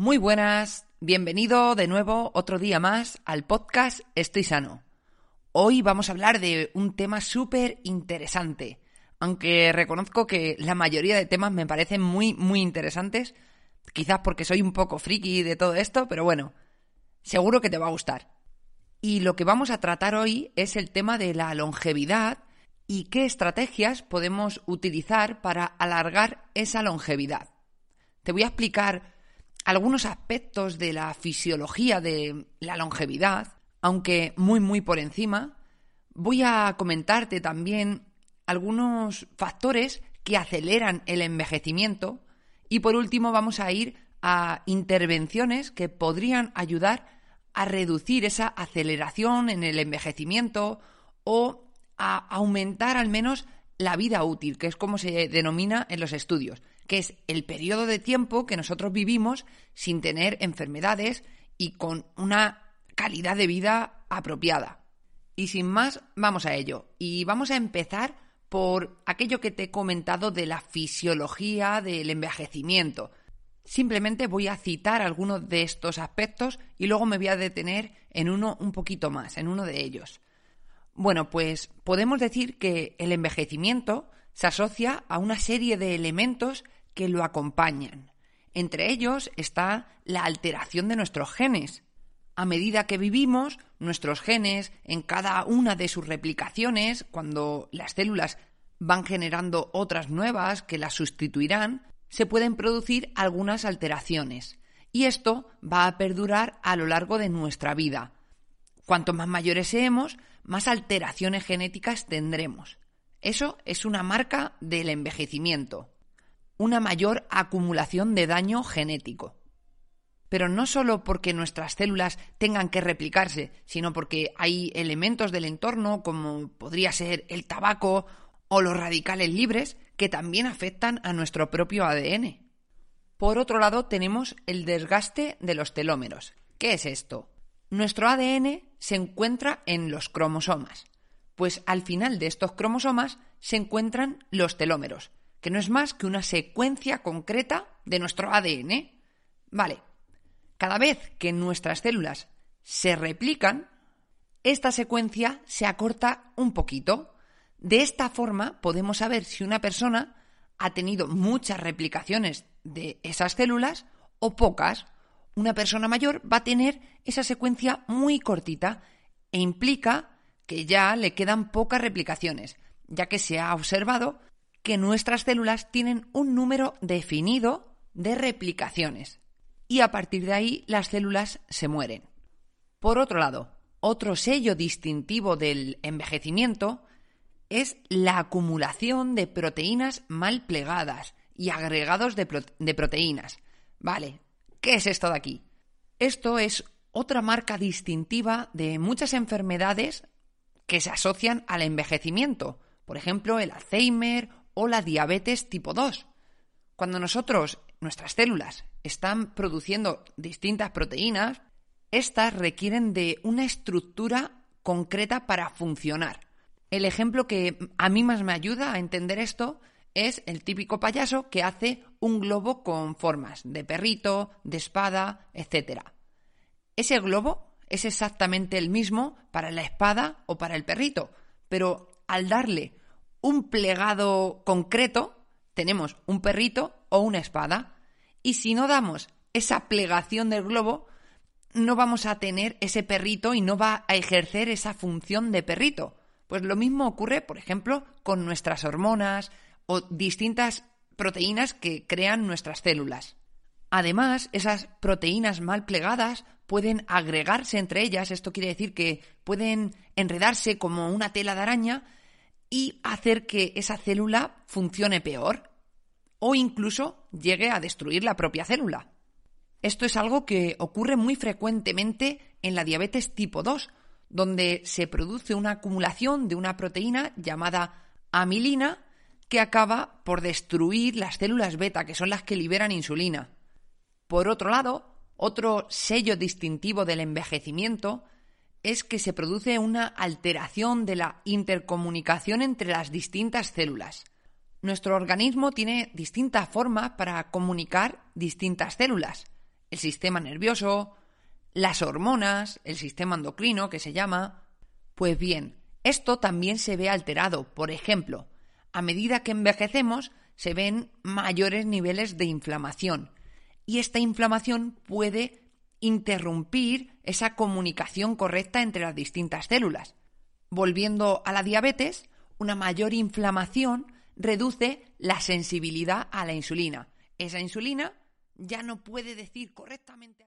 Muy buenas, bienvenido de nuevo otro día más al podcast Estoy Sano. Hoy vamos a hablar de un tema súper interesante, aunque reconozco que la mayoría de temas me parecen muy, muy interesantes, quizás porque soy un poco friki de todo esto, pero bueno, seguro que te va a gustar. Y lo que vamos a tratar hoy es el tema de la longevidad y qué estrategias podemos utilizar para alargar esa longevidad. Te voy a explicar algunos aspectos de la fisiología de la longevidad, aunque muy muy por encima. Voy a comentarte también algunos factores que aceleran el envejecimiento y por último vamos a ir a intervenciones que podrían ayudar a reducir esa aceleración en el envejecimiento o a aumentar al menos la vida útil, que es como se denomina en los estudios que es el periodo de tiempo que nosotros vivimos sin tener enfermedades y con una calidad de vida apropiada. Y sin más, vamos a ello. Y vamos a empezar por aquello que te he comentado de la fisiología del envejecimiento. Simplemente voy a citar algunos de estos aspectos y luego me voy a detener en uno un poquito más, en uno de ellos. Bueno, pues podemos decir que el envejecimiento se asocia a una serie de elementos que lo acompañan. Entre ellos está la alteración de nuestros genes. A medida que vivimos, nuestros genes, en cada una de sus replicaciones, cuando las células van generando otras nuevas que las sustituirán, se pueden producir algunas alteraciones. Y esto va a perdurar a lo largo de nuestra vida. Cuanto más mayores seamos, más alteraciones genéticas tendremos. Eso es una marca del envejecimiento una mayor acumulación de daño genético. Pero no solo porque nuestras células tengan que replicarse, sino porque hay elementos del entorno, como podría ser el tabaco o los radicales libres, que también afectan a nuestro propio ADN. Por otro lado, tenemos el desgaste de los telómeros. ¿Qué es esto? Nuestro ADN se encuentra en los cromosomas, pues al final de estos cromosomas se encuentran los telómeros, que no es más que una secuencia concreta de nuestro ADN. Vale, cada vez que nuestras células se replican, esta secuencia se acorta un poquito. De esta forma podemos saber si una persona ha tenido muchas replicaciones de esas células o pocas. Una persona mayor va a tener esa secuencia muy cortita e implica que ya le quedan pocas replicaciones, ya que se ha observado que nuestras células tienen un número definido de replicaciones y a partir de ahí las células se mueren. Por otro lado, otro sello distintivo del envejecimiento es la acumulación de proteínas mal plegadas y agregados de, de, proteínas. Vale, ¿qué es esto de aquí? Esto es otra marca distintiva de muchas enfermedades que se asocian al envejecimiento. Por ejemplo, el Alzheimer o la diabetes tipo 2. Cuando nosotros, nuestras células, están produciendo distintas proteínas, estas requieren de una estructura concreta para funcionar. El ejemplo que a mí más me ayuda a entender esto es el típico payaso que hace un globo con formas de perrito, de espada, etc. Ese globo, es exactamente el mismo para la espada o para el perrito, pero al darle un plegado concreto, tenemos un perrito o una espada. Y si no damos esa plegación del globo, no vamos a tener ese perrito y no va a ejercer esa función de perrito. Pues lo mismo ocurre, por ejemplo, con nuestras hormonas o distintas proteínas que crean nuestras células. Además, esas proteínas mal plegadas pueden agregarse entre ellas, esto quiere decir que pueden enredarse como una tela de araña y hacer que esa célula funcione peor o incluso llegue a destruir la propia célula. Esto es algo que ocurre muy frecuentemente en la diabetes tipo 2, donde se produce una acumulación de una proteína llamada amilina que acaba por destruir las células beta, que son las que liberan insulina. Por otro lado, otro sello distintivo del envejecimiento es que se produce una alteración de la intercomunicación entre las distintas células. Nuestro organismo tiene distintas formas para comunicar distintas células el sistema nervioso, las hormonas, el sistema endocrino que se llama. Pues bien, esto también se ve alterado. Por ejemplo, a medida que envejecemos se ven mayores niveles de inflamación y esta inflamación puede interrumpir esa comunicación correcta entre las distintas células. Volviendo a la diabetes, una mayor inflamación reduce la sensibilidad a la insulina. Esa insulina ya no puede decir correctamente.